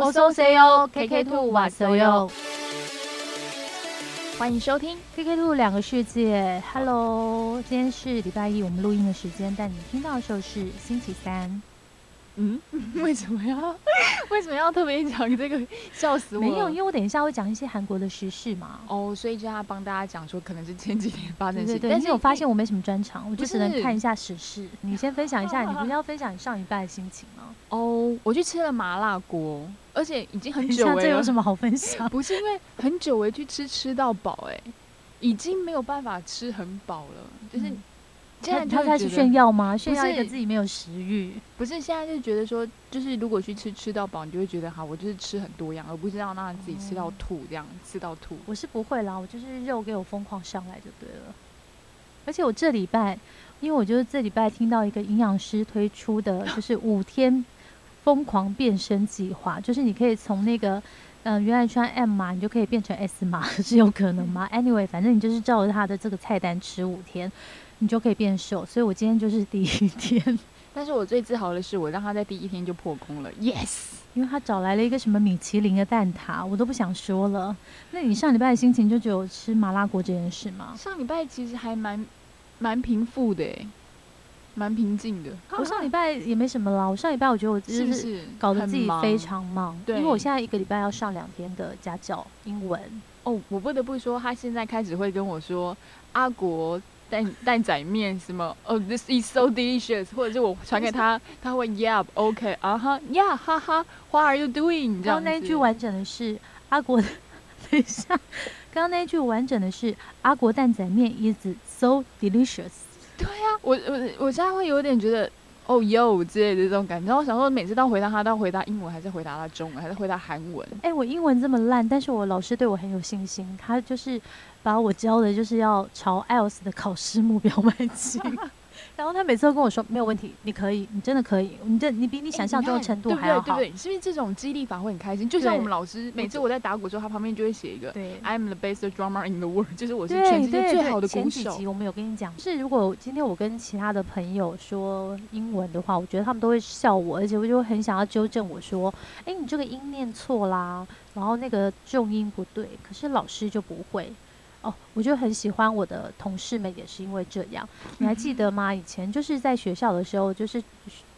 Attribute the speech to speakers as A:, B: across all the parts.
A: 我收 C O K K Two 瓦所有，欢迎收听
B: K K Two 两个世界。Hello，今天是礼拜一，我们录音的时间，但你听到的时候是星期三。
A: 嗯，为什么要 为什么要特别讲这个？笑死我！
B: 没有，因为我等一下会讲一些韩国的时事嘛。
A: 哦，所以就要帮大家讲说，可能是前几天发生的事。
B: 但是我发现我没什么专长，我就只能看一下时事。你先分享一下，你不是要分享你上一拜的心情吗？
A: 哦，我去吃了麻辣锅，而且已经很久了。
B: 这有什么好分享？
A: 不是因为很久没去吃吃到饱，哎，已经没有办法吃很饱了，就是。
B: 现在他开始炫耀吗？炫耀一个自己没有食欲？
A: 不是，现在就觉得说，就是如果去吃吃到饱，你就会觉得好，我就是吃很多样，而不是让让自己吃到吐这样，吃到吐。
B: 我是不会啦，我就是肉给我疯狂上来就对了。而且我这礼拜，因为我就是这礼拜听到一个营养师推出的就是五天疯狂变身计划，就是你可以从那个嗯原来穿 M 码，你就可以变成 S 码，是有可能吗？Anyway，反正你就是照着他的这个菜单吃五天。你就可以变瘦，所以我今天就是第一天。
A: 但是我最自豪的是，我让他在第一天就破功了，yes！
B: 因为他找来了一个什么米其林的蛋挞，我都不想说了。那你上礼拜的心情就只有吃麻辣锅这件事吗？
A: 上礼拜其实还蛮蛮平复的，蛮平静的。
B: 我上礼拜也没什么啦，我上礼拜我觉得我就是搞得自己非常忙，因为我现在一个礼拜要上两天的家教英文。
A: 哦，我不得不说，他现在开始会跟我说阿国。蛋蛋仔面什么？哦，this is so delicious，或者是我传给他，他会 yeah，OK，啊哈，yeah，哈哈，What are you doing？
B: 刚刚那句完整的是阿国，等一下，刚刚那句完整的是阿国蛋仔面 is so delicious。
A: 对呀，我我我现在会有点觉得。哦哟之类的这种感觉，然后我想说，每次到回答他，都要回答英文，还是回答他中文，还是回答韩文？
B: 哎，我英文这么烂，但是我老师对我很有信心，他就是把我教的，就是要朝 IELTS 的考试目标迈进。然后他每次都跟我说没有问题，你可以，你真的可以，你这你比你想象中的程度还要好，
A: 对不对？是不是这种激励法会很开心？就像我们老师每次我在打鼓的时候，他旁边就会写一个，I'm the best drummer in the world，就是我是全世界最好的鼓手。前
B: 几集我们有跟你讲，是如果今天我跟其他的朋友说英文的话，我觉得他们都会笑我，而且我就很想要纠正我说，哎，你这个音念错啦，然后那个重音不对。可是老师就不会。哦，我就很喜欢我的同事们，也是因为这样。你还记得吗？以前就是在学校的时候，就是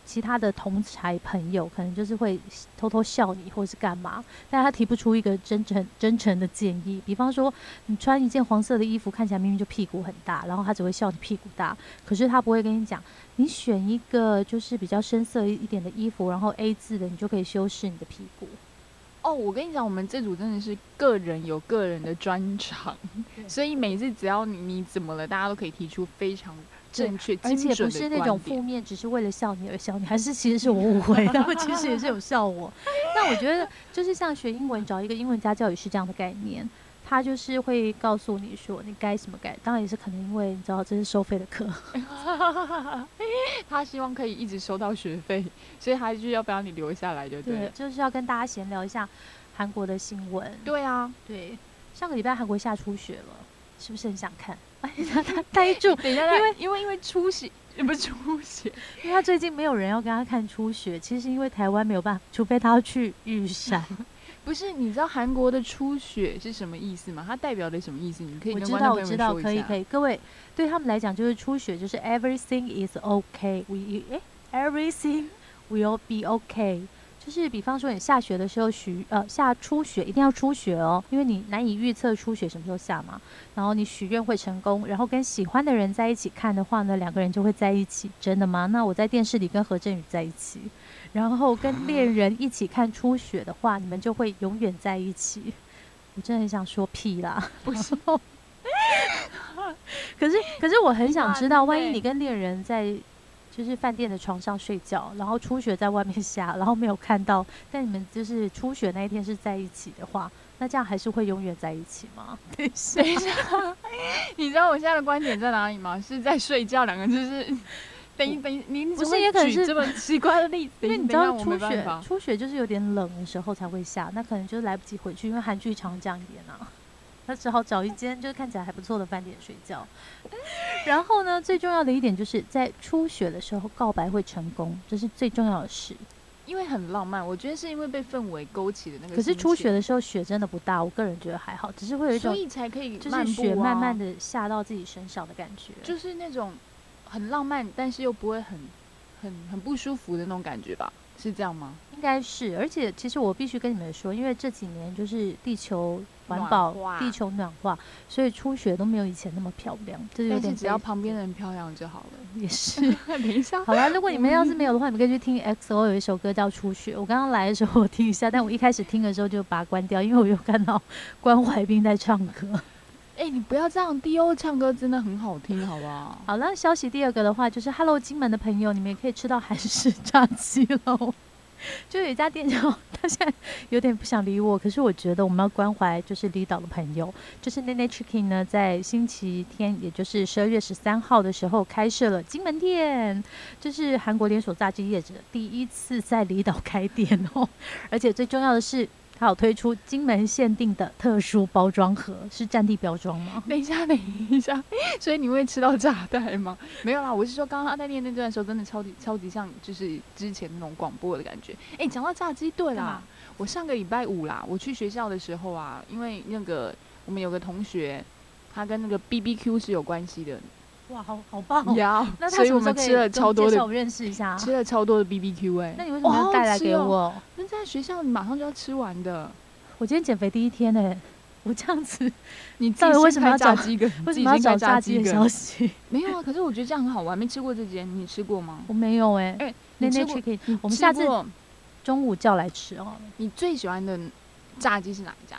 B: 其他的同才朋友，可能就是会偷偷笑你，或是干嘛，但他提不出一个真诚真诚的建议。比方说，你穿一件黄色的衣服，看起来明明就屁股很大，然后他只会笑你屁股大，可是他不会跟你讲，你选一个就是比较深色一点的衣服，然后 A 字的，你就可以修饰你的屁股。
A: 哦，我跟你讲，我们这组真的是个人有个人的专长，所以每次只要你你怎么了，大家都可以提出非常正确、
B: 而且不是那种负面，只是为了笑你而笑你，还是其实是我误会，他 们其实也是有笑我。但我觉得就是像学英文，找一个英文家教也是这样的概念。他就是会告诉你说你该什么该，当然也是可能因为你知道这是收费的课，
A: 他希望可以一直收到学费，所以他就要不要你留下来就对，
B: 就是要跟大家闲聊一下韩国的新闻。
A: 对啊，
B: 对，上个礼拜韩国下初雪了，是不是很想看？哎，他他呆住，
A: 等一下，因为因为因为出血，不是出血，
B: 因为他最近没有人要跟他看初雪，其实是因为台湾没有办法，除非他要去玉山。
A: 不是，你知道韩国的初雪是什么意思吗？它代表的什么意思？你可以跟观
B: 众朋友说可以可以，各位对他们来讲就是初雪，就是 everything is okay，we 哎 everything will be okay，就是比方说你下雪的时候许呃下初雪一定要初雪哦，因为你难以预测初雪什么时候下嘛。然后你许愿会成功，然后跟喜欢的人在一起看的话呢，两个人就会在一起，真的吗？那我在电视里跟何振宇在一起。然后跟恋人一起看初雪的话，你们就会永远在一起。我真的很想说屁啦，不 是。可是可是我很想知道，万一你跟恋人在就是饭店的床上睡觉，然后初雪在外面下，然后没有看到，但你们就是初雪那一天是在一起的话，那这样还是会永远在一起吗？
A: 等一下，你知道我现在的观点在哪里吗？是在睡觉，两个人就是。等等，您
B: 不是也可能是
A: 这么奇怪的例子？
B: 因为你知道初雪，初雪就是有点冷的时候才会下，那可能就是来不及回去，因为韩剧常这样演啊。他只好找一间就是看起来还不错的饭店睡觉。然后呢，最重要的一点就是在初雪的时候告白会成功，这是最重要的事。
A: 因为很浪漫，我觉得是因为被氛围勾起的那个。
B: 可是初雪，的时候雪真的不大，我个人觉得还好，只是会有一种
A: 所以才可以
B: 就是雪慢慢
A: 啊，
B: 的下到自己身上的感觉。
A: 就是那种很浪漫，但是又不会很很很不舒服的那种感觉吧？是这样吗？
B: 应该是，而且其实我必须跟你们说，因为这几年就是地球环保、地球暖化，所以初雪都没有以前那么漂亮，这有点
A: 只要旁边的人漂亮就好了。
B: 也是。
A: 等一下，
B: 好了，如果你们要是没有的话，你们可以去听 XO 有一首歌叫《初雪》。我刚刚来的时候我听一下，但我一开始听的时候就把它关掉，因为我有看到关怀斌在唱歌。
A: 哎、你不要这样，D.O 唱歌真的很好听，好不好？
B: 好了，消息第二个的话就是，Hello 金门的朋友，你们也可以吃到韩式炸鸡喽。就有一家店叫，他现在有点不想理我，可是我觉得我们要关怀就是离岛的朋友，就是 Nene Chicken 呢，在星期天，也就是十二月十三号的时候开设了金门店，这是韩国连锁炸鸡业者第一次在离岛开店哦，而且最重要的是，它有推出金门限定的特殊包装盒，是战地标装吗？
A: 等一下，等一下，所以你会吃到炸弹吗？没有啦，我是说刚刚他在念那段的时候，真的超级超级像就是之前那种广播的感觉。哎、讲到炸鸡，对啦，我上个礼拜五啦，我去学校的时候啊，因为那个我们有个同学，他跟那个 B B Q 是有关系的，
B: 哇，好好棒哦！
A: 呀，
B: 那他
A: 所以我
B: 什么
A: 吃了超多的
B: 我认识一下。
A: 吃了超多的 B B Q 哎、
B: 那你为什么要带来给我？
A: 那在学校你马上就要吃完的，
B: 我今天减肥第一天呢、我这样子
A: 你
B: 到底为什么要找
A: 炸鸡梗？
B: 为什么要找炸鸡的消息？
A: 没有啊，可是我觉得这样很好玩，没吃过这间，你吃过吗？
B: 我没有哎、
A: 哎、
B: 那那
A: 你吃过
B: ？chicken，
A: 你
B: 我们下次中午叫来吃哦。
A: 你最喜欢的炸鸡是哪一家？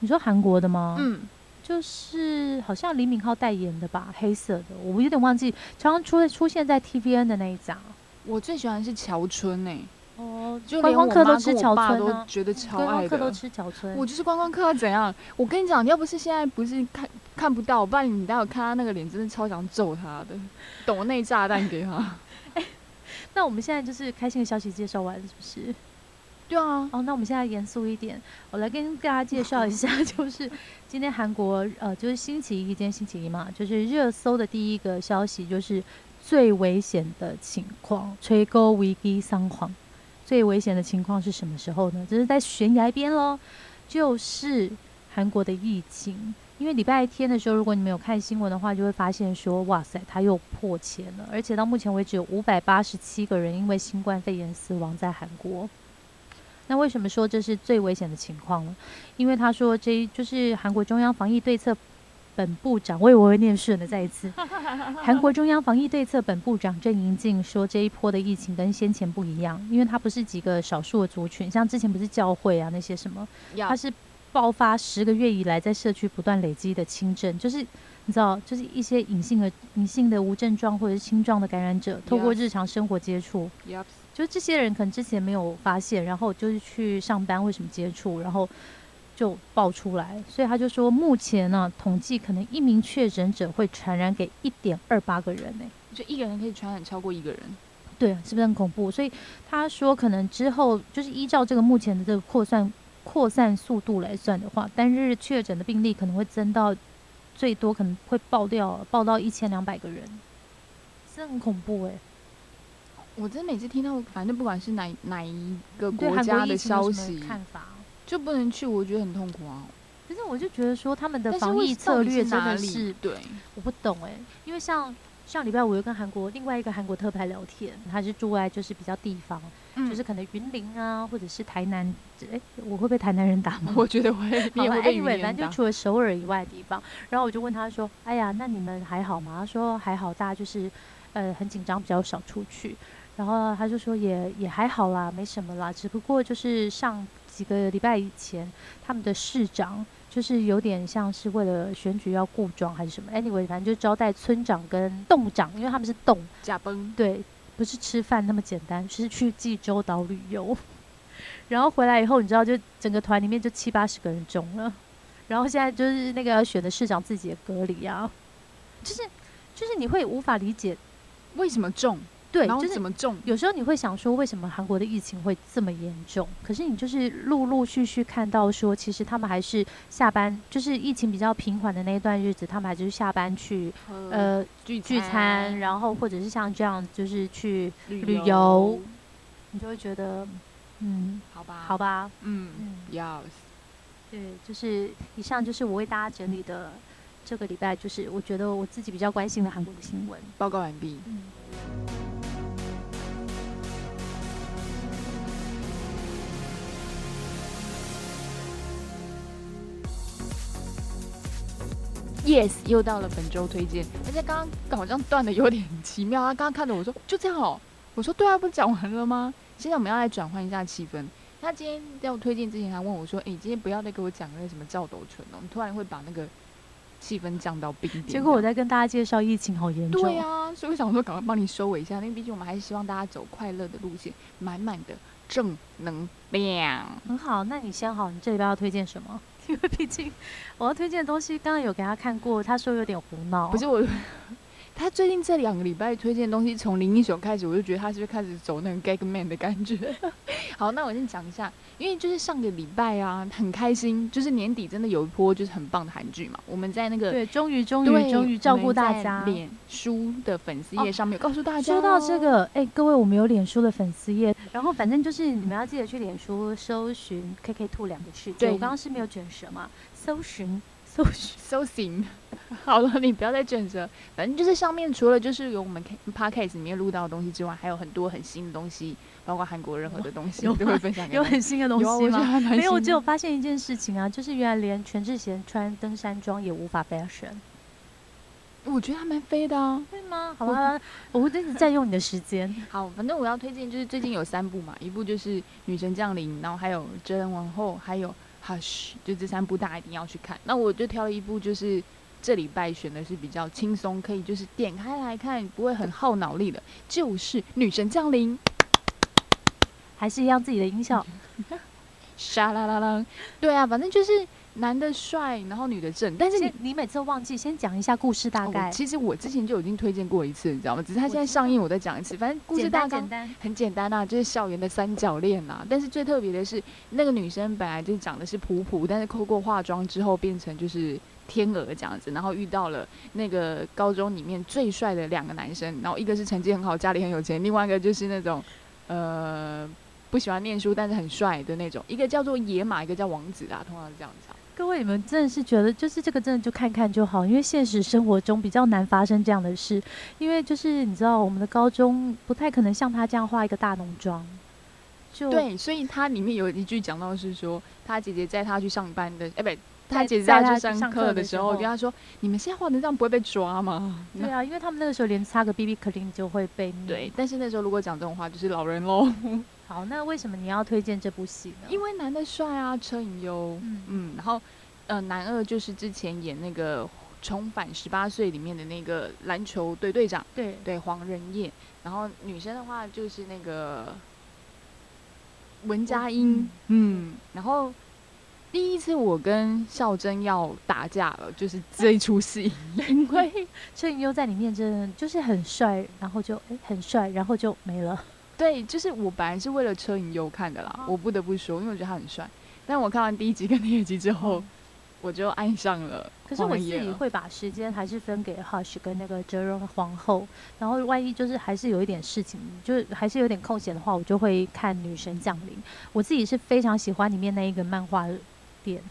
B: 你说韩国的吗？
A: 嗯，
B: 就是好像李敏镐代言的吧，黑色的，我有点忘记，常常出出现在 TVN 的那一张。
A: 我最喜欢是乔春诶、
B: 哦，
A: 就
B: 观光
A: 连我妈
B: 客都吃乔
A: 跟我爸
B: 村啊，
A: 都觉得超
B: 观
A: 爱的。
B: 光客都吃乔春。
A: 我就是观光客要怎样？我跟你讲，要不是现在不是看看不到，不然你待会看他那个脸，真的超想揍他的，抖内炸弹给他。
B: 那我们现在就是开心的消息介绍完，是不是？
A: 对啊，
B: 哦，那我们现在严肃一点，我来跟大家介绍一下，就是今天韩国呃，就是星期一，今天星期一嘛，就是热搜的第一个消息就是最危险的情况，吹沟危机桑黄。最危险的情况是什么时候呢？就是在悬崖边喽，就是韩国的疫情。因为礼拜天的时候，如果你们有看新闻的话，就会发现说，哇塞，它又破千了，而且到目前为止有五百八十七个人因为新冠肺炎死亡在韩国。那为什么说这是最危险的情况呢？因为他说这就是韩国中央防疫对策本部长，我以为我会念顺的，再一次，韩国中央防疫对策本部长郑银静说，这一波的疫情跟先前不一样，因为它不是几个少数的族群，像之前不是教会啊那些什么，
A: 要
B: 它是爆发十个月以来在社区不断累积的轻症，就是你知道，就是一些隐性的隐性的无症状或者是轻状的感染者，透过日常生活接触。就是这些人可能之前没有发现，然后就是去上班为什么接触，然后就爆出来，所以他就说，目前呢、统计可能一名确诊者会传染给一点二八个人呢、
A: 就一个人可以传染超过一个人。
B: 对，是不是很恐怖？所以他说，可能之后就是依照这个目前的这个扩散扩散速度来算的话，单日确诊的病例可能会增到最多可能会爆掉爆到一千两百个人，这很恐怖哎、
A: 我真的每次听到，反正不管是哪哪一个
B: 国
A: 国家的消息，
B: 看法？
A: 就不能去，我觉得很痛苦啊。
B: 可是我就觉得说他们的防疫策略真的是
A: 对，
B: 我不懂哎、因为像上礼拜我又跟韩国另外一个韩国特派聊天，他是住在就是比较地方，
A: 嗯
B: 就是可能云林啊，或者是台南，哎、我会被台南人打吗？
A: 我觉得会，也会被语
B: ，anyway，
A: 言打
B: 反正就除了首尔以外的地方，然后我就问他说：“哎呀，那你们还好吗？”他说：“还好，大家就是呃很紧张，比较少出去。”然后他就说也也还好啦，没什么啦，只不过就是上几个礼拜以前，他们的市长就是有点像是为了选举要顾庄还是什么，anyway，反正就招待村长跟洞长，因为他们是洞，
A: 假崩。
B: 对，不是吃饭那么简单，是去济州岛旅游。然后回来以后，你知道，就整个团里面就七八十个人中了。然后现在就是那个要选的市长自己也隔离啊，就是就是你会无法理解，
A: 为什么中？
B: 对，
A: 然后
B: 就是
A: 怎么中？
B: 有时候你会想说，为什么韩国的疫情会这么严重？可是你就是陆陆续续看到说，其实他们还是下班，就是疫情比较平缓的那一段日子，他们还就是下班去
A: 呃，
B: 呃
A: 聚
B: 聚餐，然后或者是像这样，就是去
A: 旅
B: 旅游你就会觉得，嗯，
A: 好吧，
B: 好，吧，
A: 嗯
B: 嗯
A: ，，yes，
B: 对，就是以上就是我为大家整理的这个礼拜，就是我觉得我自己比较关心的韩国的新闻。
A: 报告完毕。
B: 嗯
A: ，Yes，又到了本周推荐，而且刚刚好像断的有点奇妙。啊刚刚看着我说就这样哦，我说对啊，不是讲完了吗？现在我们要来转换一下气氛。他今天在我推荐之前，还问我说：“哎、你今天不要再给我讲那个什么赵斗淳哦，你突然会把那个气氛降到冰点。”
B: 结果我在跟大家介绍疫情好严重，
A: 对啊，所以我想说赶快帮你收尾一下，因为毕竟我们还是希望大家走快乐的路线，满满的正能量。
B: 很好。那你先好，你这里边要推荐什么？因为毕竟我要推荐的东西，刚刚有给他看过，他说有点胡闹。
A: 不是我，他最近这两个礼拜推荐的东西，从林一雄开始，我就觉得他是不是开始走那个 gag man 的感觉。好，那我先讲一下，因为就是上个礼拜啊，很开心，就是年底真的有一波就是很棒的韩剧嘛。我们在那个
B: 对，终于终于终于照顾大家。
A: 脸书的粉丝页
B: 哦
A: 上面有告诉大家、
B: 说到这，个，哎、各位，我们有脸书的粉丝页，然后反正就是你们要记得去脸书搜寻 KK Two 两个世界。
A: 对
B: 我刚刚是没有卷舌嘛，搜寻搜寻。
A: 搜行。好了，你不要再卷舌。反正就是上面除了就是有我们 podcast 里面录到的东西之外，还有很多很新的东西，包括韩国任何的东西
B: 有
A: 都会分享
B: 有很新的东西吗？没有，我只有发现一件事情啊，就是原来连全智贤穿登山装也无法 fashion，
A: 我觉得还蛮飞的啊。
B: 对吗？好吧，我会一直占用你的时间。
A: 好，反正我要推荐就是最近有三部嘛，一部就是《女神降临》，然后还有《哲人王后》，还有《Hush》，就这三部大家一定要去看。那我就挑了一部，就是这礼拜选的是比较轻松，可以就是点开来看，不会很耗脑力的，就是《女神降临》。
B: 还是一样自己的音效，
A: 沙啦啦啦，对啊，反正就是男的帅，然后女的正，但是你
B: 你每次都忘记先讲一下故事大
A: 哦
B: 概，
A: 其实我之前就已经推荐过一次，你知道吗？只是他现在上映，我再讲一次。反正故事大纲。很简单啊，就是校园的三角恋啊。但是最特别的是，那个女生本来就是长得是普普，但是透过化妆之后变成就是天鹅这样子，然后遇到了那个高中里面最帅的两个男生，然后一个是成绩很好，家里很有钱，另外一个就是那种呃不喜欢念书但是很帅的那种，一个叫做野马，一个叫王子啊，通常是这样子啊。
B: 各位，你们真的是觉得，就是这个真的就看看就好，因为现实生活中比较难发生这样的事，因为就是你知道，我们的高中不太可能像他这样画一个大浓妆，就
A: 对，所以他里面有一句讲到是说，他姐姐载他去上班的，哎、不，他姐姐
B: 载他去
A: 上
B: 上课的时
A: 候，跟他说：“你们现在画成这样不会被抓吗？”
B: 对啊，因为他们那个时候连擦个 BB cream 就会被
A: 对，。但是那时候如果讲这种话，就是老人喽。
B: 好，那为什么你要推荐这部戏呢？
A: 因为男的帅啊，车银优，
B: 嗯
A: 嗯然后呃，男二就是之前演那个《重返十八岁》里面的那个篮球队队长，
B: 对
A: 对黄仁烨。然后女生的话就是那个文佳音，嗯，然后第一次我跟孝珍要打架了，就是这一出戏，因为
B: 车银优在里面真的就是很帅，然后就哎很帅，然后就没了。
A: 对，就是我本来是为了车银优看的啦，
B: 哦
A: 我不得不说，因为我觉得他很帅。但我看完第一集跟第二集之后，我就爱上了
B: 可是我自。己会把时间还是分给 Hush 跟那个哲人皇后，然后万一就是还是有一点事情，就是还是有点空闲的话，我就会看女神降临。我自己是非常喜欢里面那一个漫画店，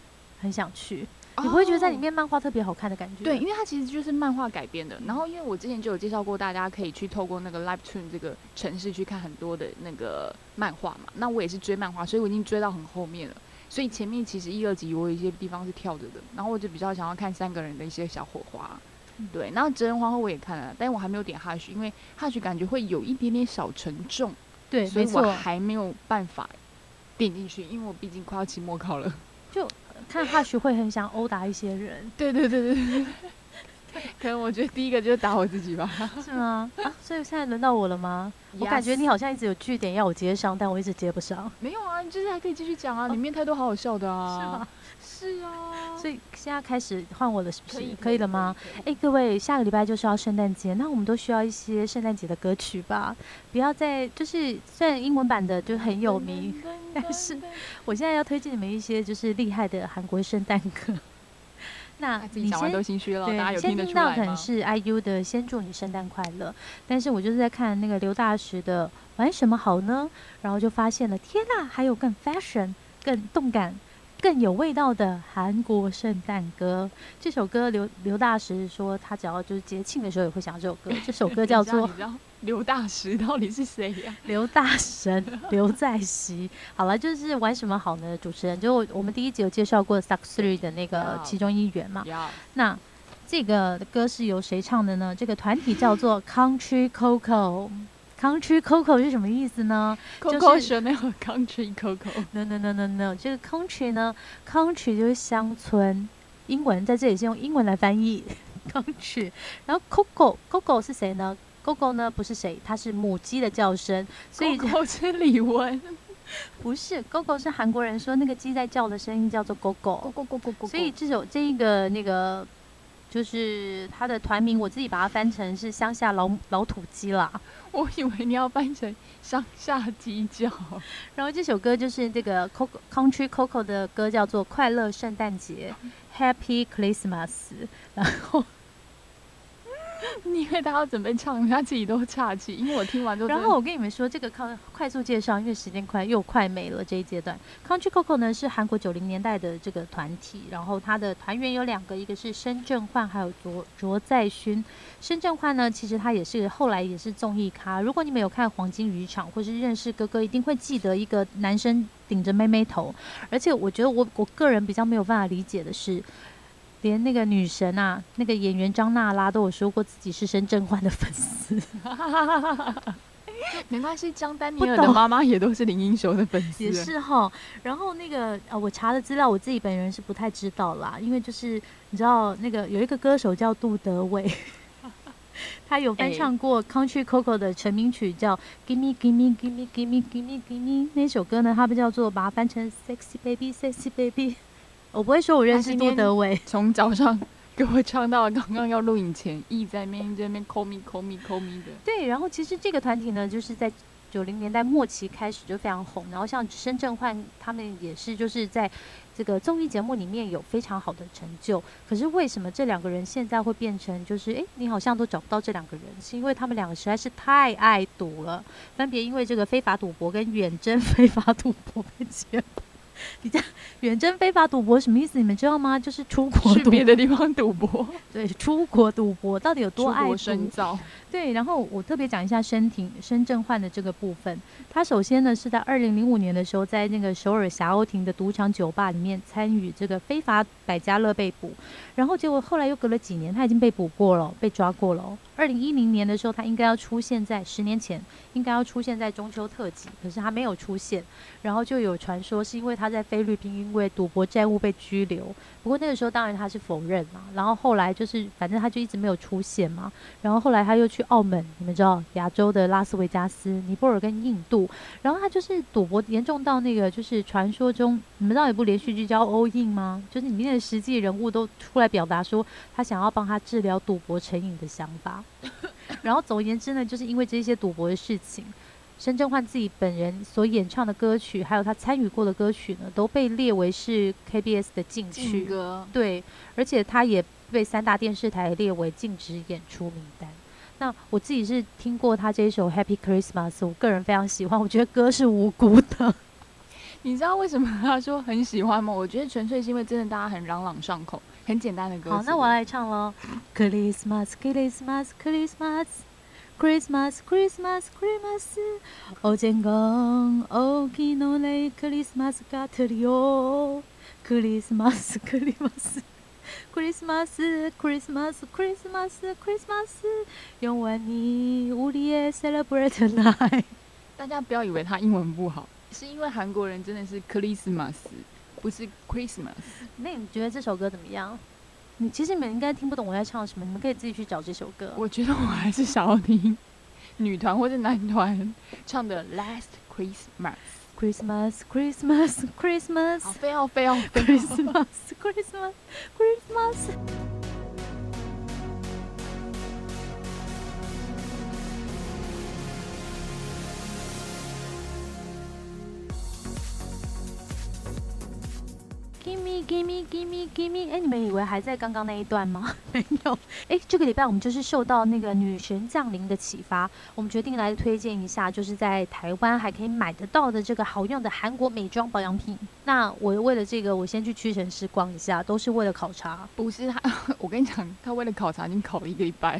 B: 很想去。你不会觉得在里
A: 哦
B: 面漫画特别好看的感觉？
A: 对，因为它其实就是漫画改编的。然后，因为我之前就有介绍过，大家可以去透过那个 Live Tune 这个城市去看很多的那个漫画嘛。那我也是追漫画，所以我已经追到很后面了。所以前面其实一二集我有一些地方是跳着的，然后我就比较想要看三个人的一些小火花。
B: 嗯
A: 对，然后哲人皇后我也看了，但我还没有点 Hush，因为 Hush 感觉会有一点点小沉重，
B: 对，
A: 所以我。还没有办法点进去，因为我毕竟快要期末考了。
B: 看哈许会很想殴打一些人，
A: 对对对对对，可能我觉得第一个就是打我自己吧。
B: 是吗？啊，所以现在轮到我了吗？我感觉你好像一直有据点要我接上，但我一直接不上，
A: 没有啊，你就是还可以继续讲啊，里面太多好好笑的啊。
B: 是吗？？
A: 是啊。
B: 所以现在开始换我了，是不是？
A: 可以
B: 可以了吗？？哎、各位，下个礼拜就是要圣诞节，那我们都需要一些圣诞节的歌曲吧？不要再就是虽然英文版的就很有名，但是我现在要推荐你们一些就是厉害的韩国圣诞歌。那你先
A: 都心虚了，
B: 对，
A: 大家有
B: 先
A: 听得出来
B: 听到可能？是 IU 的《先祝你圣诞快乐》，但是我就是在看那个刘大石的《玩什么好呢》，然后就发现了，天呐，还有更 fashion、更动感、更有味道的韩国圣诞歌。这首歌刘刘大石说，他只要就是节庆的时候也会想这首歌。这首歌叫做
A: 刘大石 到底是谁呀、
B: 刘大神 刘在熙。好了，就是玩什么好呢？主持人就我我们第一集有介绍过 Suck Three 的那个其中一员嘛。
A: 要
B: 那这个歌是由谁唱的呢？这个团体叫做 Country Coco。Country Coco 是什么意思呢
A: Coco Chanel Country Coco，？No
B: No No No No，这个 Country 呢，Country 就是乡村，英文在这里是用英文来翻译 Country。然后 Coco Coco 是谁呢？Coco 呢不是谁，它是母鸡的叫声，所以
A: Coco 是李玟
B: 不是 Gogo 是韩国人说那个鸡在叫的声音叫做 Gogo。
A: ，Go Go Go Go，
B: 所以这首这一个那个就是它的团名，我自己把它翻成是乡下老老土鸡啦。
A: 我以为你要翻成乡下鸡叫，
B: 然后这首歌就是这个 Coco Country Coco 的歌，叫做《快乐圣诞节》（Happy Christmas）。然后，
A: 你以为他要准备唱，他自己都岔气，因为我听完都真的
B: 然后我跟你们说，这个康快速介绍，因为时间快又快没了这一阶段。Country Coco 呢是韩国九零年代的这个团体，然后它的团员有两个，一个是申正焕，还有卓卓在勋。申正焕呢，其实他也是后来也是综艺咖。如果你们有看《黄金渔场》或是认识哥哥，一定会记得一个男生顶着妹妹头。而且我觉得我我个人比较没有办法理解的是。连那个女神啊，那个演员张娜拉都有说过自己是深圳焕的粉丝。
A: 没关系，张丹尼
B: 不懂
A: 尔的妈妈也都是林英雄的粉丝，
B: 也是哈，然后那个呃，我查的资料，我自己本人是不太知道啦，因为就是你知道那个有一个歌手叫杜德伟，他有翻
A: 哎
B: 唱过 Country Coco 的成名曲叫《Give Me Give Me Give Me Give Me Give Me Give Me》那首歌呢，他们叫做把它翻成 Sexy Baby Sexy Baby。我不会说我认识杜
A: 他今天
B: 德伟，
A: 从早上给我唱到刚刚要录影前，一直在那边一直在那边 call me call me call me 的。
B: 对，然后其实这个团体呢，就是在九零年代末期开始就非常红，然后像深圳焕他们也是就是在这个综艺节目里面有非常好的成就。可是为什么这两个人现在会变成就是诶，你好像都找不到这两个人，是因为他们两个实在是太爱赌了，分别因为这个非法赌博跟远征 非法赌博被揭发。你这样远征非法赌博什么意思？你们知道吗？就是出国
A: 去，别的地方赌博，
B: 对，出国赌博到底有多爱赌？
A: 深造。
B: 对，然后我特别讲一下申庭申正焕的这个部分。他首先呢是在二零零五年的时候，在那个首尔霞鸥亭的赌场酒吧里面参与这个非法百家乐被捕，然后结果后来又隔了几年，他已经被捕过了，被抓过了。二零一零年的时候，他应该要出现在十年前应该要出现在中秋特辑，可是他没有出现，然后就有传说是因为他在菲律宾因为赌博债务被拘留，不过那个时候当然他是否认嘛，然后后来就是反正他就一直没有出现嘛，然后后来他又去澳门，你们知道亚洲的拉斯维加斯、尼泊尔跟印度，然后他就是赌博严重到那个就是传说中，你们知道有部连续剧叫《All In》吗？就是里面的实际人物都出来表达说他想要帮他治疗赌博成瘾的想法。然后总而言之呢，就是因为这些赌博的事情，申正焕自己本人所演唱的歌曲，还有他参与过的歌曲呢，都被列为是 KBS 的禁
A: 劲
B: 区。
A: 歌，
B: 对，而且他也被三大电视台列为禁止演出名单。那我自己是听过他这一首《Happy Christmas》，我个人非常喜欢，我觉得歌是无辜的。
A: 你知道为什么他说很喜欢吗？我觉得纯粹是因为真的大家很朗朗上口，很简单的歌。
B: 好，那我来唱喽。Christmas, Christmas, Christmas, Christmas, Christmas, Christmas. 어젠건 오기 노래 Christmas 같으리요. Christmas, Christmas. Christmas, Christmas, Christmas, Christmas. 영원히 우리의 celebrate night.
A: 大家不要以为他英文不好，是因为韩国人真的是 Christmas，不是 Christmas。
B: 那你觉得这首歌怎么样？ 你其实你们应该听不懂我在唱什么，你们可以自己去找这首歌。
A: 我觉得我还是想要听女团或者男团唱的 Last Christmas。
B: Christmas, Christmas, Christmas,
A: 好，非要非要非要
B: Christmas, Christmas, Christmas。Give me, give me, give me, give me。哎，你们以为还在刚刚那一段吗？没有。哎，这个礼拜我们就是受到那个女神降临的启发，我们决定来推荐一下，就是在台湾还可以买得到的这个好用的韩国美妆保养品。那我为了这个，我先去屈臣氏逛一下，都是为了考察。
A: 不是他，我跟你讲，他为了考察已经考了一个礼拜。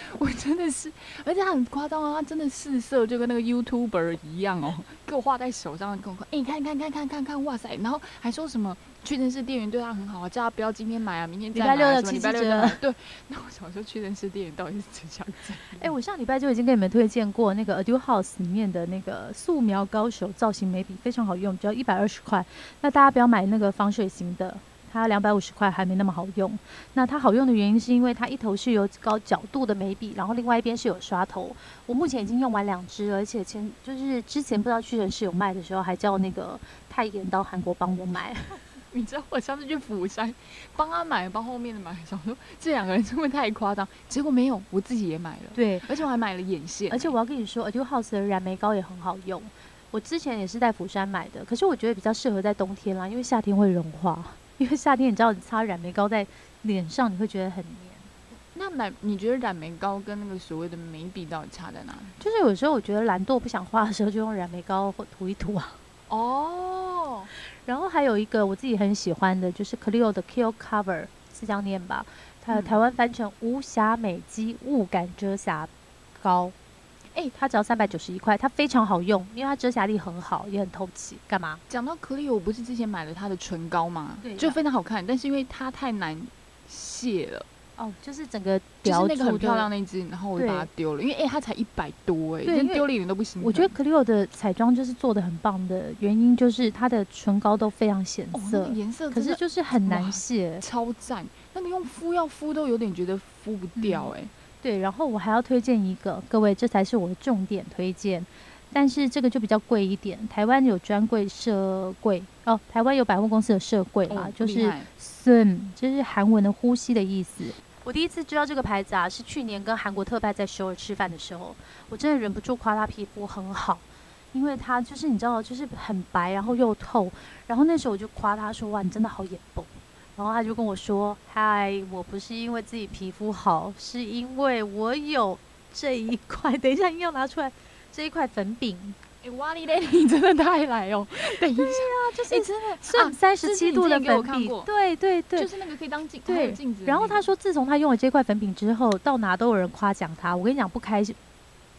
A: 我真的是，而且他很夸张啊，他真的试色就跟那个 YouTuber 一样哦，给我画在手上，跟我说，哎，看看看看看看，哇塞，然后还说什么屈臣氏店员对他很好啊，叫他不要今天买啊，明天再买。
B: 礼拜六的七折。
A: 对，那我想说屈臣氏店员到底是怎样子？
B: 哎，我上礼拜就已经给你们推荐过那个 Adu House 里面的那个素描高手造型眉笔，非常好用，只要一百二十块。那大家不要买那个防水型的。它两百五十块还没那么好用，那它好用的原因是因为它一头是有高角度的眉笔，然后另外一边是有刷头。我目前已经用完两支，而且前就是之前不知道屈臣氏有卖的时候，还叫那个泰妍到韩国帮我买。
A: 你知道我上次去釜山帮他买，帮后面的买，想说这两个人是不是太夸张？结果没有，我自己也买了。
B: 对，
A: 而且我还买了眼线。
B: 而且我要跟你说，Adu House 的染眉膏也很好用。我之前也是在釜山买的，可是我觉得比较适合在冬天啦，因为夏天会融化。因为夏天，你知道，你擦染眉膏在脸上，你会觉得很黏。
A: 那染，你觉得染眉膏跟那个所谓的眉笔到底差在哪里？
B: 就是有时候我觉得懒惰不想画的时候，就用染眉膏或涂一涂啊。哦。然后还有一个我自己很喜欢的，就是 Clio 的 Kill Cover，是这样念吧？它台湾翻成无瑕美肌雾感遮瑕膏。哎，它只要三百九十一块，它非常好用，因为它遮瑕力很好，也很透气。干嘛？
A: 讲到可丽，我不是之前买了它的唇膏吗？
B: 对，
A: 就非常好看，但是因为它太难卸了。
B: 哦，就是整个
A: 就是那个很漂亮那支，然后我就把它丢了，因为哎，它才一百多哎，连丢了一点都不行。
B: 我觉得可丽欧的彩妆就是做的很棒的原因，就是它的唇膏都非常显色，
A: 颜色
B: 可是就是很难卸，
A: 超赞。那你用敷要敷都有点觉得敷不掉哎。
B: 对，然后我还要推荐一个，各位，这才是我的重点推荐。但是这个就比较贵一点，台湾有专柜设柜哦，台湾有百货公司的设柜啦，就是 Sun，就是韩文的呼吸的意思。我第一次知道这个牌子啊，是去年跟韩国特派在首尔吃饭的时候，我真的忍不住夸他皮肤很好，因为他就是你知道，就是很白，然后又透，然后那时候我就夸他说，哇，你真的好眼崩。然后他就跟我说：“嗨，我不是因为自己皮肤好，是因为我有这一块。等一下，硬要拿出来这一块粉饼。
A: 哎，哇哩嘞，你真的太来哦！等一下，
B: 就是真的是三十七度的粉饼，对对对，
A: 就是那个可以当镜对镜子。
B: 然后他说，自从他用了这块粉饼之后，到哪都有人夸奖他。我跟你讲，不开心，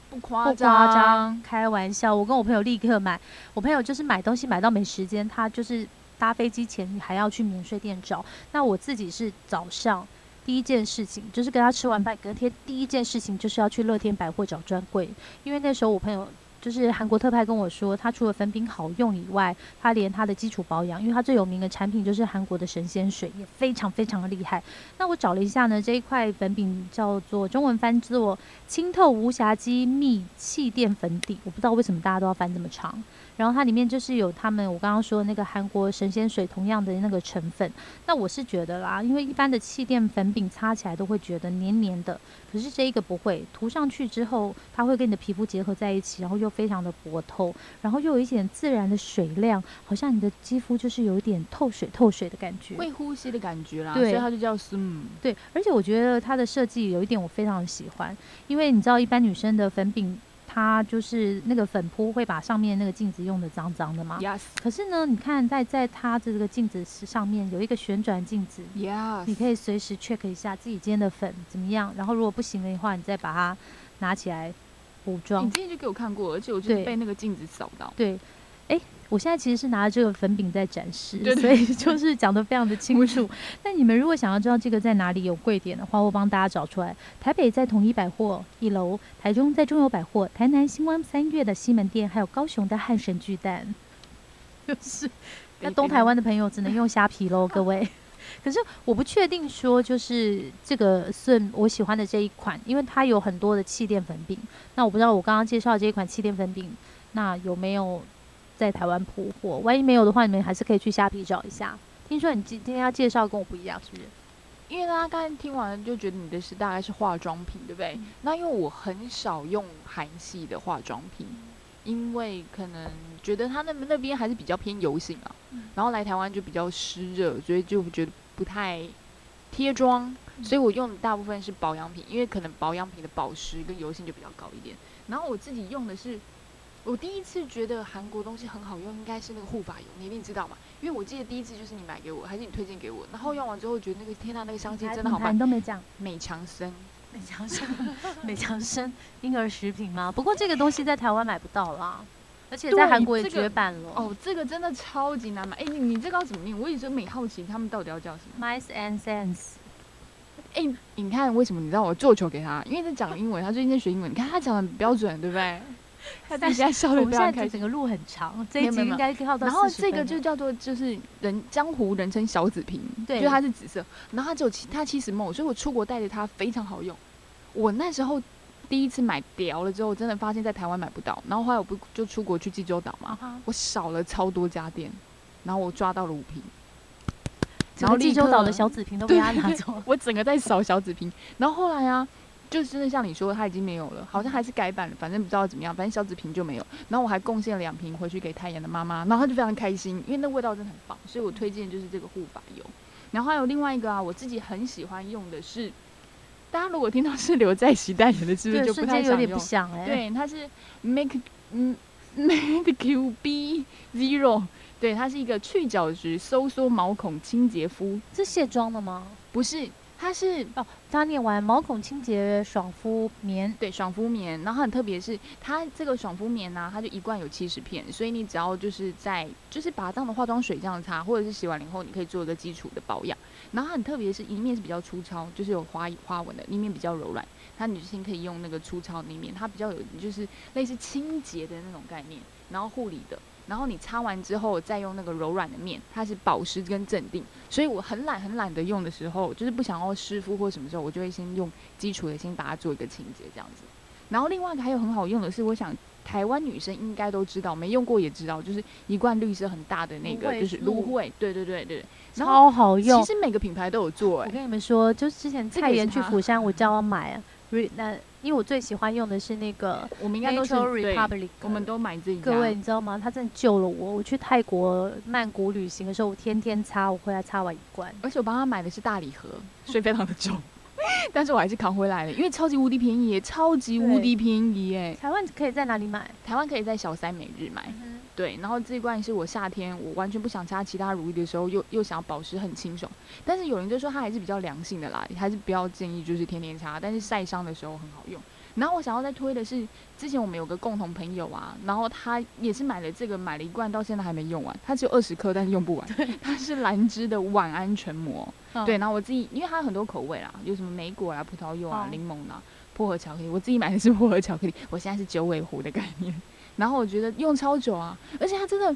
A: 不夸张，
B: 开玩笑。我跟我朋友立刻买，我朋友就是买东西买到没时间，他就是。”搭飞机前你还要去免税店找，那我自己是早上第一件事情就是跟他吃完饭，隔天第一件事情就是要去乐天百货找专柜，因为那时候我朋友。就是韩国特派跟我说，他除了粉饼好用以外，他连他的基础保养，因为他最有名的产品就是韩国的神仙水，也非常非常的厉害。那我找了一下呢，这一块粉饼叫做中文翻作清透无瑕肌密气垫粉底，我不知道为什么大家都要翻这么长。然后它里面就是有他们我刚刚说的那个韩国神仙水同样的那个成分。那我是觉得啦，因为一般的气垫粉饼擦起来都会觉得黏黏的，可是这一个不会，涂上去之后，它会跟你的皮肤结合在一起，然后又非常的薄透，然后又有一点自然的水量，好像你的肌肤就是有一点透水透水的感觉，
A: 会呼吸的感觉啦。
B: 对，
A: 所以它就叫 Sum。
B: 对，而且我觉得它的设计有一点我非常喜欢，因为你知道一般女生的粉饼，它就是那个粉扑会把上面那个镜子用的脏脏的嘛。
A: Yes。
B: 可是呢，你看在在它这个镜子上面有一个旋转镜子。
A: Yes。
B: 你可以随时 check 一下自己今天的粉怎么样，然后如果不行的话，你再把它拿起来。补妆，
A: 你之前就给我看过，而且我就是被那个镜子扫到。
B: 对，哎，我现在其实是拿着这个粉饼在展示，所以就是讲的非常的清楚。那你们如果想要知道这个在哪里有贵点的话，我帮大家找出来。台北在统一百货一楼，台中在中友百货，台南新湾三月的西门店，还有高雄的汉神巨蛋。就是，那东台湾的朋友只能用虾皮喽，各位。可是我不确定说就是这个是我喜欢的这一款，因为它有很多的气垫粉饼。那我不知道我刚刚介绍这一款气垫粉饼，那有没有在台湾铺货？万一没有的话，你们还是可以去虾皮找一下。听说你今今天要介绍跟我不一样，是不是？
A: 因为大家刚才听完就觉得你的是大概是化妆品，对不对？那因为我很少用韩系的化妆品。因为可能觉得他那那边还是比较偏油性啊，然后来台湾就比较湿热，所以就觉得不太贴妆，所以我用的大部分是保养品，因为可能保养品的保湿跟油性就比较高一点。然后我自己用的是，我第一次觉得韩国东西很好用，应该是那个护发油，你一定知道嘛？因为我记得第一次就是你买给我，还是你推荐给我，然后用完之后觉得那个天呐，那个香气真的好棒，
B: 都没讲。
A: 美强生，
B: 美强生，美强生婴儿食品吗？不过这个东西在台湾买不到啦，而且在韩国也绝版了。
A: 哦，这个真的超级难买。哎，你你这个要怎么念？我一直很好奇他们到底要叫什么
B: ？Mice and Sense。
A: 哎，你看为什么？你知道我做球给他，因为在讲英文，他最近在学英文。你看他讲的很标准，对不对？他现在笑的非常开心。
B: 整个路很长，这一集应该跳到
A: 然后这个就叫做就是人江湖人称小紫瓶，对，就它是紫色。然后它只有七，它七十梦，所以我出国带着它非常好用。我那时候第一次买掉了之后，真的发现在台湾买不到。然后后来我不就出国去济州岛嘛，我少了超多家店，然后我抓到了五瓶。
B: 然后济州岛的小紫瓶都被他拿走，
A: 我整个在扫小紫瓶。然后后来啊，就真的像你说，他已经没有了，好像还是改版了，反正不知道怎么样，反正小紫瓶就没有。然后我还贡献两瓶回去给太阳的妈妈，然后她就非常开心，因为那味道真的很棒，所以我推荐就是这个护发油。然后还有另外一个啊，我自己很喜欢用的是，大家如果听到是刘在熙代言的，是不是就不太
B: 有点不想哎？
A: 对，它是 Make 嗯 Make Q B Zero。对，它是一个去角质、收缩毛孔、清洁肤，
B: 是卸妆的吗？
A: 不是，它是
B: 哦，它念完毛孔清洁爽肤棉，
A: 对，爽肤棉。然后很特别是，它这个爽肤棉呢，它就一罐有七十片，所以你只要就是在就是把它当的化妆水这样擦，或者是洗完脸后，你可以做一个基础的保养。然后很特别是，一面是比较粗糙，就是有花花纹的，一面比较柔软。它女性可以用那个粗糙那面，它比较有就是类似清洁的那种概念，然后护理的。然后你擦完之后，再用那个柔软的面，它是保湿跟镇定。所以我很懒很懒得用的时候，就是不想要湿敷或什么时候，我就会先用基础的，先把它做一个清洁这样子。然后另外一个还有很好用的是，我想台湾女生应该都知道，没用过也知道，就是一罐绿色很大的那个，就是芦荟。对对对对，
B: 超好用。
A: 其实每个品牌都有做。
B: 我跟你们说，就是之前蔡妍去釜山，我叫我买啊。那因为我最喜欢用的是那个，
A: 我们应该都是
B: Republic，
A: 我们都买这个
B: 各位，你知道吗？它真的救了我。我去泰国曼谷旅行的时候，我天天擦，我回来擦完一罐。
A: 而且我帮他买的是大礼盒，所以非常的重，但是我还是扛回来了，因为超级无敌便宜，超级无敌便宜哎！
B: 台湾可以在哪里买？
A: 台湾可以在小三每日买。对，然后这一罐是我夏天我完全不想擦其他乳液的时候，又又想要保湿很清爽。但是有人就说它还是比较凉性的啦，还是不要建议就是天天擦。但是晒伤的时候很好用。然后我想要再推的是，之前我们有个共同朋友啊，然后他也是买了这个，买了一罐到现在还没用完，它只有二十克，但是用不完。它是兰芝的晚安唇膜。对，然后我自己因为它有很多口味啦，有什么莓果啊、葡萄柚啊、柠檬啊、薄荷巧克力，我自己买的是 薄荷巧克力。我现在是九尾狐的概念。然后我觉得用超久啊，而且它真的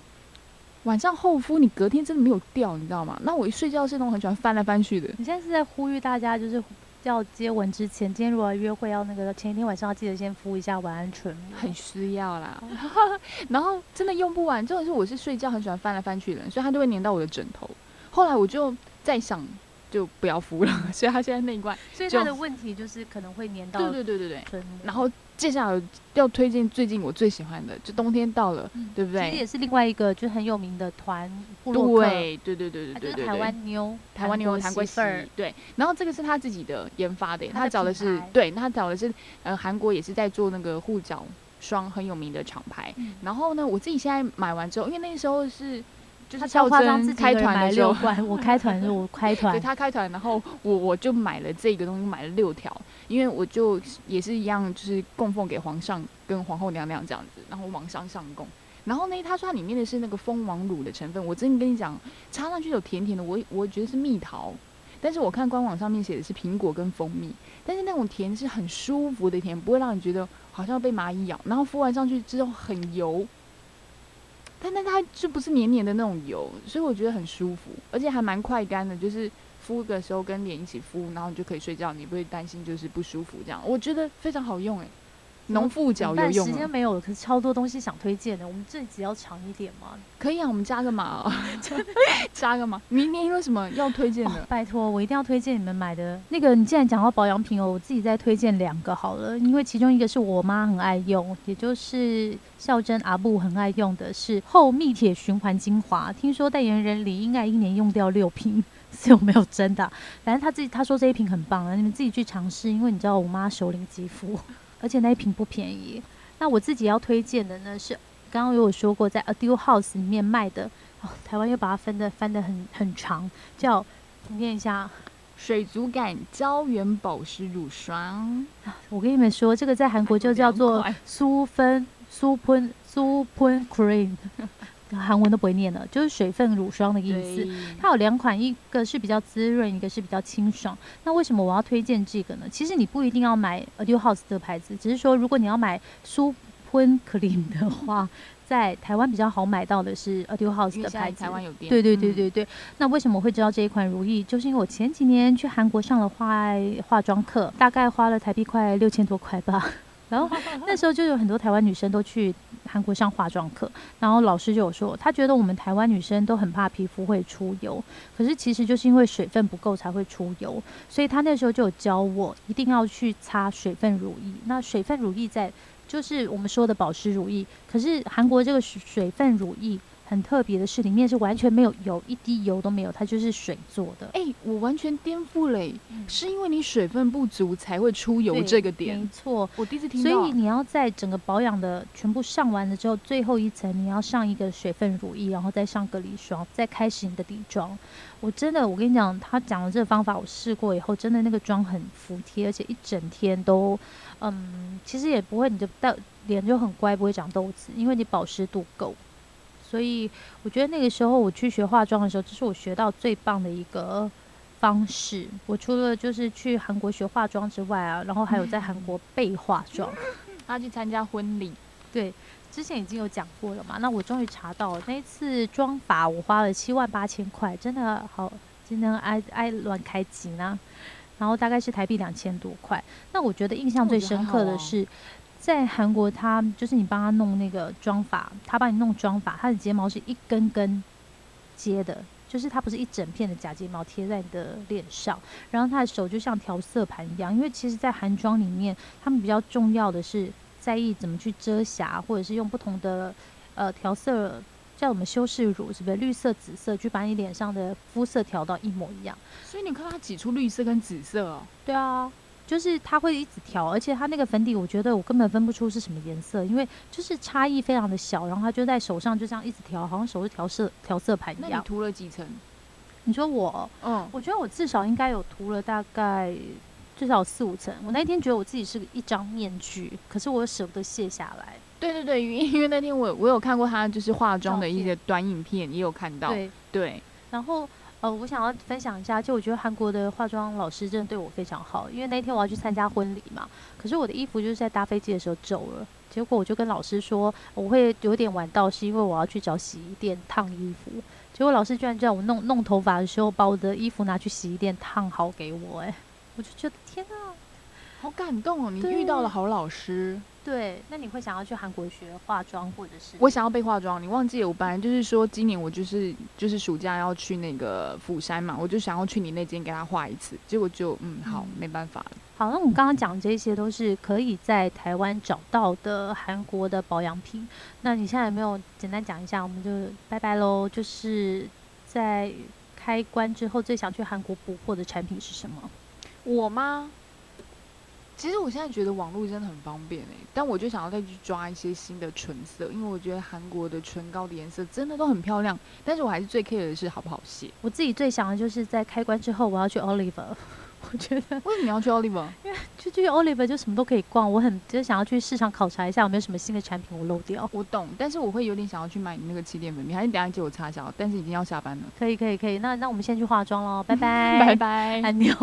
A: 晚上厚敷，你隔天真的没有掉，你知道吗？那我一睡觉是那种很喜欢翻来翻去的。
B: 你现在是在呼吁大家，就是要接吻之前，今天如果要约会，要那个前一天晚上要记得先敷一下晚安唇膜。
A: 很需要啦。然后真的用不完，重点是我是睡觉很喜欢翻来翻去的人，所以它就会粘到我的枕头。后来我就在想，就不要敷了。所以他现在那一罐，
B: 所以他的问题就是可能会粘到。
A: 对对对对对。然后。接下来要推荐最近我最喜欢的，就冬天到了，对不对？
B: 其实也是另外一个就很有名的团，
A: 对对对对对对对，
B: 台湾妞，
A: 台湾妞韩国媳对。然后这个是他自己的研发的，他找的是对，他找的是呃韩国也是在做那个护脚霜很有名的厂牌。然后呢，我自己现在买完之后，因为那时候是。
B: 他超夸张，自己
A: 开团的时候，
B: 我开 团是我开团，
A: 对他开团，然后我我就买了这个东西，买了六条，因为我就也是一样，就是供奉给皇上跟皇后娘娘这样子，然后往上上供。然后呢，他说它里面的是那个蜂王乳的成分，我真的跟你讲，插上去有甜甜的，我我觉得是蜜桃，但是我看官网上面写的是苹果跟蜂蜜，但是那种甜是很舒服的甜，不会让你觉得好像被蚂蚁咬，然后敷完上去之后很油。但但它就不是黏黏的那种油，所以我觉得很舒服，而且还蛮快干的。就是敷的时候跟脸一起敷，然后你就可以睡觉，你不会担心就是不舒服这样。我觉得非常好用哎，农妇脚有
B: 但
A: 用了，
B: 时间没有了，可是超多东西想推荐的，我们这集要长一点吗。
A: 可以啊，我们加个码、哦，加个码。明年有什么要推荐
B: 哦
A: 的？，
B: 拜托，我一定要推荐你们买的那个。你既然讲到保养品哦，我自己再推荐两个好了，因为其中一个是我妈很爱用，也就是孝珍阿布很爱用的是厚密铁循环精华。听说代言人李英爱一年用掉六瓶，是有没有真的啊、反正他自己他说这一瓶很棒啊，你们自己去尝试，因为你知道我妈熟龄肌肤，而且那一瓶不便宜。那我自己要推荐的呢是刚刚有说过，在 Adil House 里面卖的，哦，台湾又把它分的翻的很很长，叫你念一下。
A: 水族感胶原保湿乳霜，
B: 我跟你们说，这个在韩国就叫做苏芬苏喷苏喷 cream，韩文都不会念了，就是水分乳霜的意思。它有两款，一个是比较滋润，一个是比较清爽。那为什么我要推荐这个呢？其实你不一定要买 Adil House 这个牌子，只是说如果你要买苏喷 cream 的话，在台湾比较好买到的是 Adil House
A: 因为现在
B: 的牌子。
A: 台湾有店，
B: 对对对
A: 嗯，
B: 对对，那为什么会知道这一款如意？就是因为我前几年去韩国上了化化妆课，大概花了台币快六千多块吧。然后那时候就有很多台湾女生都去韩国上化妆课，然后老师就有说，他觉得我们台湾女生都很怕皮肤会出油，可是其实就是因为水分不够才会出油，所以他那时候就有教我一定要去擦水分乳液。那水分乳液在就是我们说的保湿乳液，可是韩国这个水分乳液很特别的是，里面是完全没有油，一滴油都没有，它就是水做的。
A: 哎、我完全颠覆嘞，
B: 嗯
A: 是因为你水分不足才会出油这个点
B: 没，错。
A: 我第一次听到。
B: 所以你要在整个保养的全部上完了之后，最后一层你要上一个水分乳液，然后再上隔离霜，再开始你的底妆。我真的，我跟你讲，他讲的这个方法我试过以后，真的那个妆很服帖，而且一整天都，嗯，其实也不会，你的到脸就很乖，不会长痘子，因为你保湿度够。所以我觉得那个时候我去学化妆的时候，这是我学到最棒的一个方式。我除了就是去韩国学化妆之外啊，然后还有在韩国被化妆。
A: 他去参加婚礼，
B: 对，之前已经有讲过了嘛。那我终于查到了，那一次妆法我花了七万八千块，真的好，真的爱爱乱开机呢。然后大概是台币两千多块。那我觉得印象最深刻的是，在韩国他就是你帮他弄那个妆法，他帮你弄妆法，他的睫毛是一根根接的。就是它不是一整片的假睫毛贴在你的脸上，然后他的手就像调色盘一样，因为其实，在韩妆里面，他们比较重要的是在意怎么去遮瑕，或者是用不同的呃调色，叫什么修饰乳，是不是绿色、紫色，去把你脸上的肤色调到一模一样。
A: 所以你看他挤出绿色跟紫色哦，
B: 对啊，就是它会一直调，而且它那个粉底，我觉得我根本分不出是什么颜色，因为就是差异非常的小，然后它就在手上就这样一直调，好像手是调色调色盘一样。
A: 那你涂了几层？
B: 你说我，
A: 嗯，
B: 我觉得我至少应该有涂了大概至少四五层。我那天觉得我自己是一张面具，可是我又舍不得卸下来。
A: 对对对，因为那天我我有看过他就是化妆的一些短影片，也有看到，
B: 对，
A: 对，
B: 然后呃，我想要分享一下，就我觉得韩国的化妆老师真的对我非常好，因为那天我要去参加婚礼嘛，可是我的衣服就是在搭飞机的时候皱了，结果我就跟老师说我会有点晚到，是因为我要去找洗衣店烫衣服，结果老师居然叫我弄弄头发的时候把我的衣服拿去洗衣店烫好给我、哎，我就觉得天啊！
A: 好感动哦！你遇到了好老师。
B: 对，那你会想要去韩国学化妆，或者是
A: 我想要被化妆，你忘记了？我本来就是说今年我就是就是暑假要去那个釜山嘛，我就想要去你那间给他画一次，结果就嗯好，
B: 嗯
A: 没办法了。
B: 好，那我们刚刚讲这些都是可以在台湾找到的韩国的保养品。那你现在有没有简单讲一下？我们就拜拜喽。就是在开关之后最想去韩国补货的产品是什么？
A: 我吗？其实我现在觉得网络真的很方便诶、但我就想要再去抓一些新的唇色，因为我觉得韩国的唇膏的颜色真的都很漂亮，但是我还是最 care 的是好不好卸。
B: 我自己最想的就是在开关之后我要去 Oliver。我觉得
A: 为什么你要去 Oliver？
B: 因为就去 Oliver 就什么都可以逛，我很就想要去市场考察一下有没有什么新的产品我漏掉。
A: 我懂，但是我会有点想要去买你那个气垫粉饼，还是等下借我擦一下哦？但是已经要下班了，
B: 可以可以可以，那那我们先去化妆喽，拜拜，
A: 拜拜。
B: 安妞。